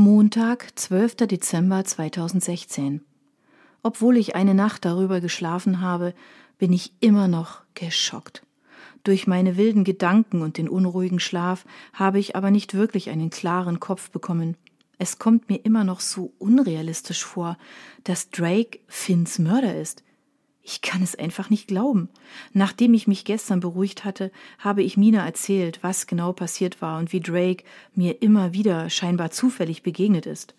Montag, 12. Dezember 2016. Obwohl ich eine Nacht darüber geschlafen habe, bin ich immer noch geschockt. Durch meine wilden Gedanken und den unruhigen Schlaf habe ich aber nicht wirklich einen klaren Kopf bekommen. Es kommt mir immer noch so unrealistisch vor, dass Drake Finns Mörder ist. Ich kann es einfach nicht glauben. Nachdem ich mich gestern beruhigt hatte, habe ich Mina erzählt, was genau passiert war und wie Drake mir immer wieder scheinbar zufällig begegnet ist.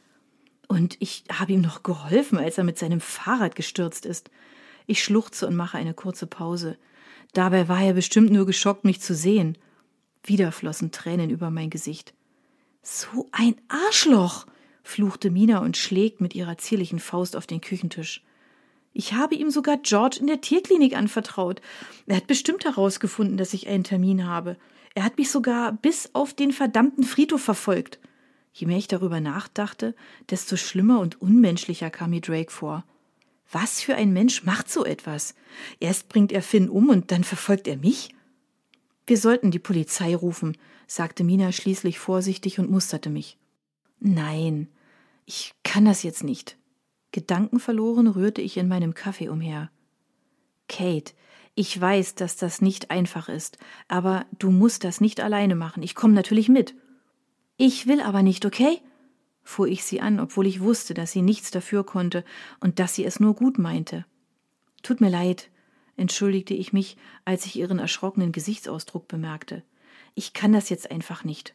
Und ich habe ihm noch geholfen, als er mit seinem Fahrrad gestürzt ist. Ich schluchze und mache eine kurze Pause. Dabei war er bestimmt nur geschockt, mich zu sehen. Wieder flossen Tränen über mein Gesicht. So ein Arschloch! fluchte Mina und schlägt mit ihrer zierlichen Faust auf den Küchentisch. Ich habe ihm sogar George in der Tierklinik anvertraut. Er hat bestimmt herausgefunden, dass ich einen Termin habe. Er hat mich sogar bis auf den verdammten Friedhof verfolgt. Je mehr ich darüber nachdachte, desto schlimmer und unmenschlicher kam mir Drake vor. Was für ein Mensch macht so etwas? Erst bringt er Finn um und dann verfolgt er mich? Wir sollten die Polizei rufen, sagte Mina schließlich vorsichtig und musterte mich. Nein, ich kann das jetzt nicht. Gedankenverloren rührte ich in meinem Kaffee umher. Kate, ich weiß, dass das nicht einfach ist, aber du musst das nicht alleine machen. Ich komme natürlich mit. Ich will aber nicht, okay? fuhr ich sie an, obwohl ich wusste, dass sie nichts dafür konnte und dass sie es nur gut meinte. Tut mir leid, entschuldigte ich mich, als ich ihren erschrockenen Gesichtsausdruck bemerkte. Ich kann das jetzt einfach nicht.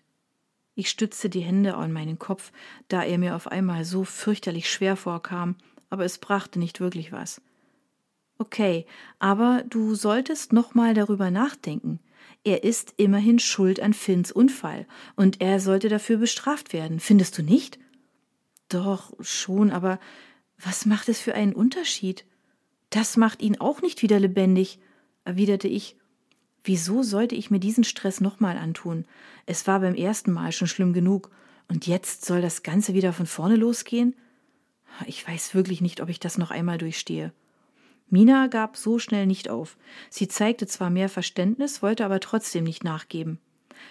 Ich stützte die Hände an meinen Kopf, da er mir auf einmal so fürchterlich schwer vorkam, aber es brachte nicht wirklich was. Okay, aber du solltest noch mal darüber nachdenken. Er ist immerhin schuld an Finns Unfall und er sollte dafür bestraft werden, findest du nicht? Doch, schon, aber was macht es für einen Unterschied? Das macht ihn auch nicht wieder lebendig, erwiderte ich Wieso sollte ich mir diesen Stress nochmal antun? Es war beim ersten Mal schon schlimm genug. Und jetzt soll das Ganze wieder von vorne losgehen? Ich weiß wirklich nicht, ob ich das noch einmal durchstehe. Mina gab so schnell nicht auf. Sie zeigte zwar mehr Verständnis, wollte aber trotzdem nicht nachgeben.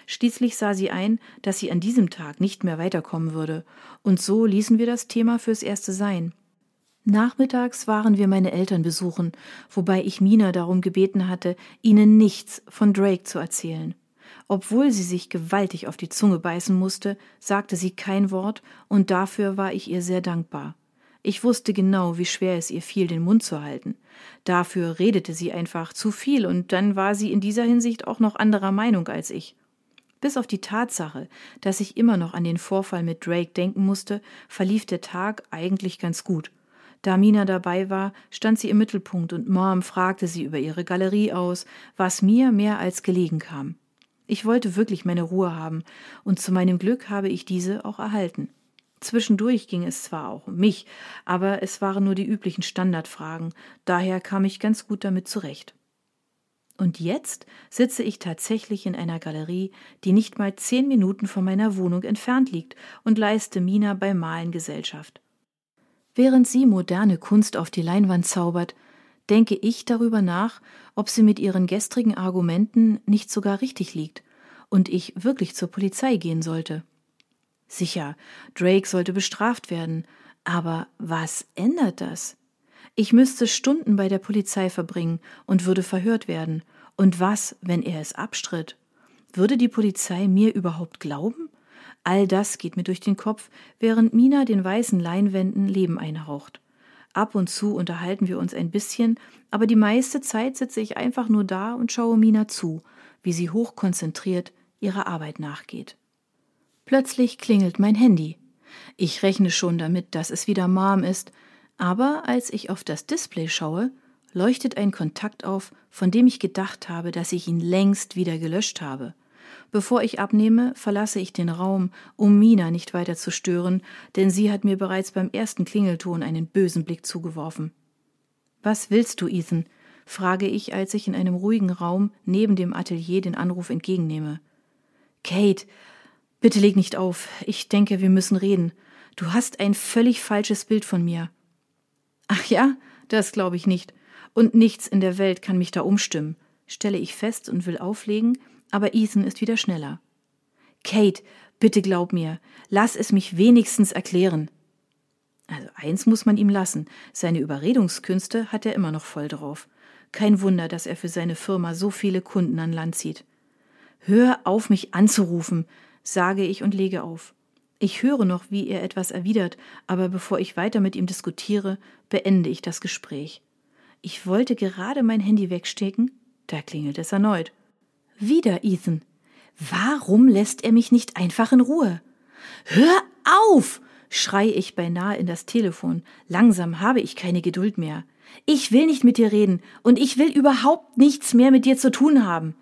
Schließlich sah sie ein, dass sie an diesem Tag nicht mehr weiterkommen würde, und so ließen wir das Thema fürs Erste sein. Nachmittags waren wir meine Eltern besuchen, wobei ich Mina darum gebeten hatte, ihnen nichts von Drake zu erzählen. Obwohl sie sich gewaltig auf die Zunge beißen musste, sagte sie kein Wort, und dafür war ich ihr sehr dankbar. Ich wusste genau, wie schwer es ihr fiel, den Mund zu halten. Dafür redete sie einfach zu viel, und dann war sie in dieser Hinsicht auch noch anderer Meinung als ich. Bis auf die Tatsache, dass ich immer noch an den Vorfall mit Drake denken musste, verlief der Tag eigentlich ganz gut. Da Mina dabei war, stand sie im Mittelpunkt und Mom fragte sie über ihre Galerie aus, was mir mehr als gelegen kam. Ich wollte wirklich meine Ruhe haben, und zu meinem Glück habe ich diese auch erhalten. Zwischendurch ging es zwar auch um mich, aber es waren nur die üblichen Standardfragen, daher kam ich ganz gut damit zurecht. Und jetzt sitze ich tatsächlich in einer Galerie, die nicht mal zehn Minuten von meiner Wohnung entfernt liegt, und leiste Mina beim Malen Gesellschaft. Während sie moderne Kunst auf die Leinwand zaubert, denke ich darüber nach, ob sie mit ihren gestrigen Argumenten nicht sogar richtig liegt und ich wirklich zur Polizei gehen sollte. Sicher, Drake sollte bestraft werden, aber was ändert das? Ich müsste Stunden bei der Polizei verbringen und würde verhört werden. Und was, wenn er es abstritt? Würde die Polizei mir überhaupt glauben? All das geht mir durch den Kopf, während Mina den weißen Leinwänden Leben einhaucht. Ab und zu unterhalten wir uns ein bisschen, aber die meiste Zeit sitze ich einfach nur da und schaue Mina zu, wie sie hochkonzentriert ihrer Arbeit nachgeht. Plötzlich klingelt mein Handy. Ich rechne schon damit, dass es wieder Mom ist, aber als ich auf das Display schaue, leuchtet ein Kontakt auf, von dem ich gedacht habe, dass ich ihn längst wieder gelöscht habe. Bevor ich abnehme, verlasse ich den Raum, um Mina nicht weiter zu stören, denn sie hat mir bereits beim ersten Klingelton einen bösen Blick zugeworfen. Was willst du, Ethan? frage ich, als ich in einem ruhigen Raum neben dem Atelier den Anruf entgegennehme. Kate, bitte leg nicht auf. Ich denke, wir müssen reden. Du hast ein völlig falsches Bild von mir. Ach ja, das glaube ich nicht. Und nichts in der Welt kann mich da umstimmen, stelle ich fest und will auflegen, aber Ethan ist wieder schneller. Kate, Bitte glaub mir, lass es mich wenigstens erklären. Also eins muss man ihm lassen, seine Überredungskünste hat er immer noch voll drauf. Kein Wunder, dass er für seine Firma so viele Kunden an Land zieht. Hör auf, mich anzurufen, sage ich und lege auf. Ich höre noch, wie er etwas erwidert, aber bevor ich weiter mit ihm diskutiere, beende ich das Gespräch. Ich wollte gerade mein Handy wegstecken, da klingelt es erneut. Wieder Ethan. Warum lässt er mich nicht einfach in Ruhe? Hör auf! schrei ich beinahe in das Telefon. Langsam habe ich keine Geduld mehr. Ich will nicht mit dir reden und ich will überhaupt nichts mehr mit dir zu tun haben.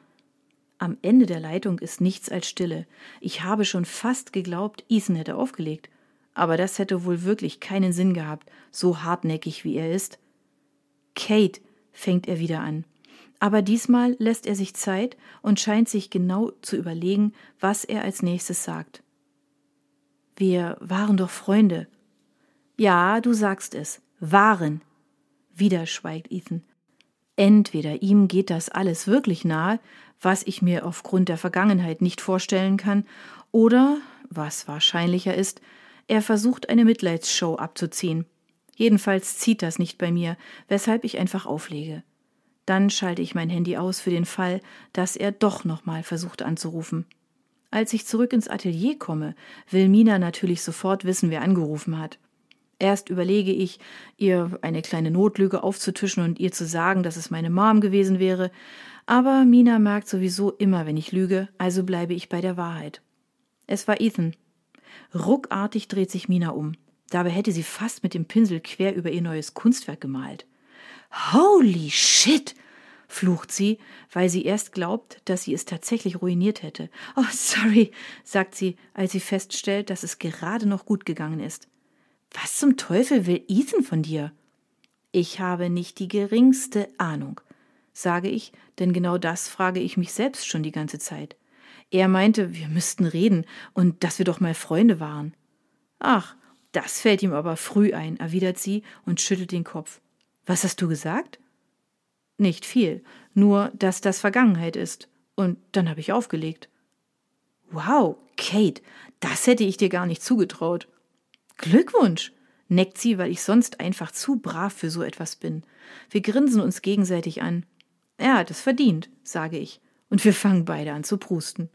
Am Ende der Leitung ist nichts als Stille. Ich habe schon fast geglaubt, Ethan hätte aufgelegt. Aber das hätte wohl wirklich keinen Sinn gehabt, so hartnäckig wie er ist. Kate, fängt er wieder an. Aber diesmal lässt er sich Zeit und scheint sich genau zu überlegen, was er als nächstes sagt. Wir waren doch Freunde. Ja, du sagst es. Waren. Wieder schweigt Ethan. Entweder ihm geht das alles wirklich nahe, was ich mir aufgrund der Vergangenheit nicht vorstellen kann, oder, was wahrscheinlicher ist, er versucht eine Mitleidsshow abzuziehen. Jedenfalls zieht das nicht bei mir, weshalb ich einfach auflege. Dann schalte ich mein Handy aus für den Fall, dass er doch nochmal versucht anzurufen. Als ich zurück ins Atelier komme, will Mina natürlich sofort wissen, wer angerufen hat. Erst überlege ich, ihr eine kleine Notlüge aufzutischen und ihr zu sagen, dass es meine Mom gewesen wäre, aber Mina merkt sowieso immer, wenn ich lüge, also bleibe ich bei der Wahrheit. Es war Ethan. Ruckartig dreht sich Mina um. Dabei hätte sie fast mit dem Pinsel quer über ihr neues Kunstwerk gemalt. Holy shit! flucht sie, weil sie erst glaubt, dass sie es tatsächlich ruiniert hätte. Oh, sorry, sagt sie, als sie feststellt, dass es gerade noch gut gegangen ist. Was zum Teufel will Ethan von dir? Ich habe nicht die geringste Ahnung, sage ich, denn genau das frage ich mich selbst schon die ganze Zeit. Er meinte, wir müssten reden und dass wir doch mal Freunde waren. Ach, das fällt ihm aber früh ein, erwidert sie und schüttelt den Kopf. Was hast du gesagt? Nicht viel, nur dass das Vergangenheit ist. Und dann habe ich aufgelegt. Wow, Kate, das hätte ich dir gar nicht zugetraut. Glückwunsch, neckt sie, weil ich sonst einfach zu brav für so etwas bin. Wir grinsen uns gegenseitig an. Er hat es verdient, sage ich, und wir fangen beide an zu prusten.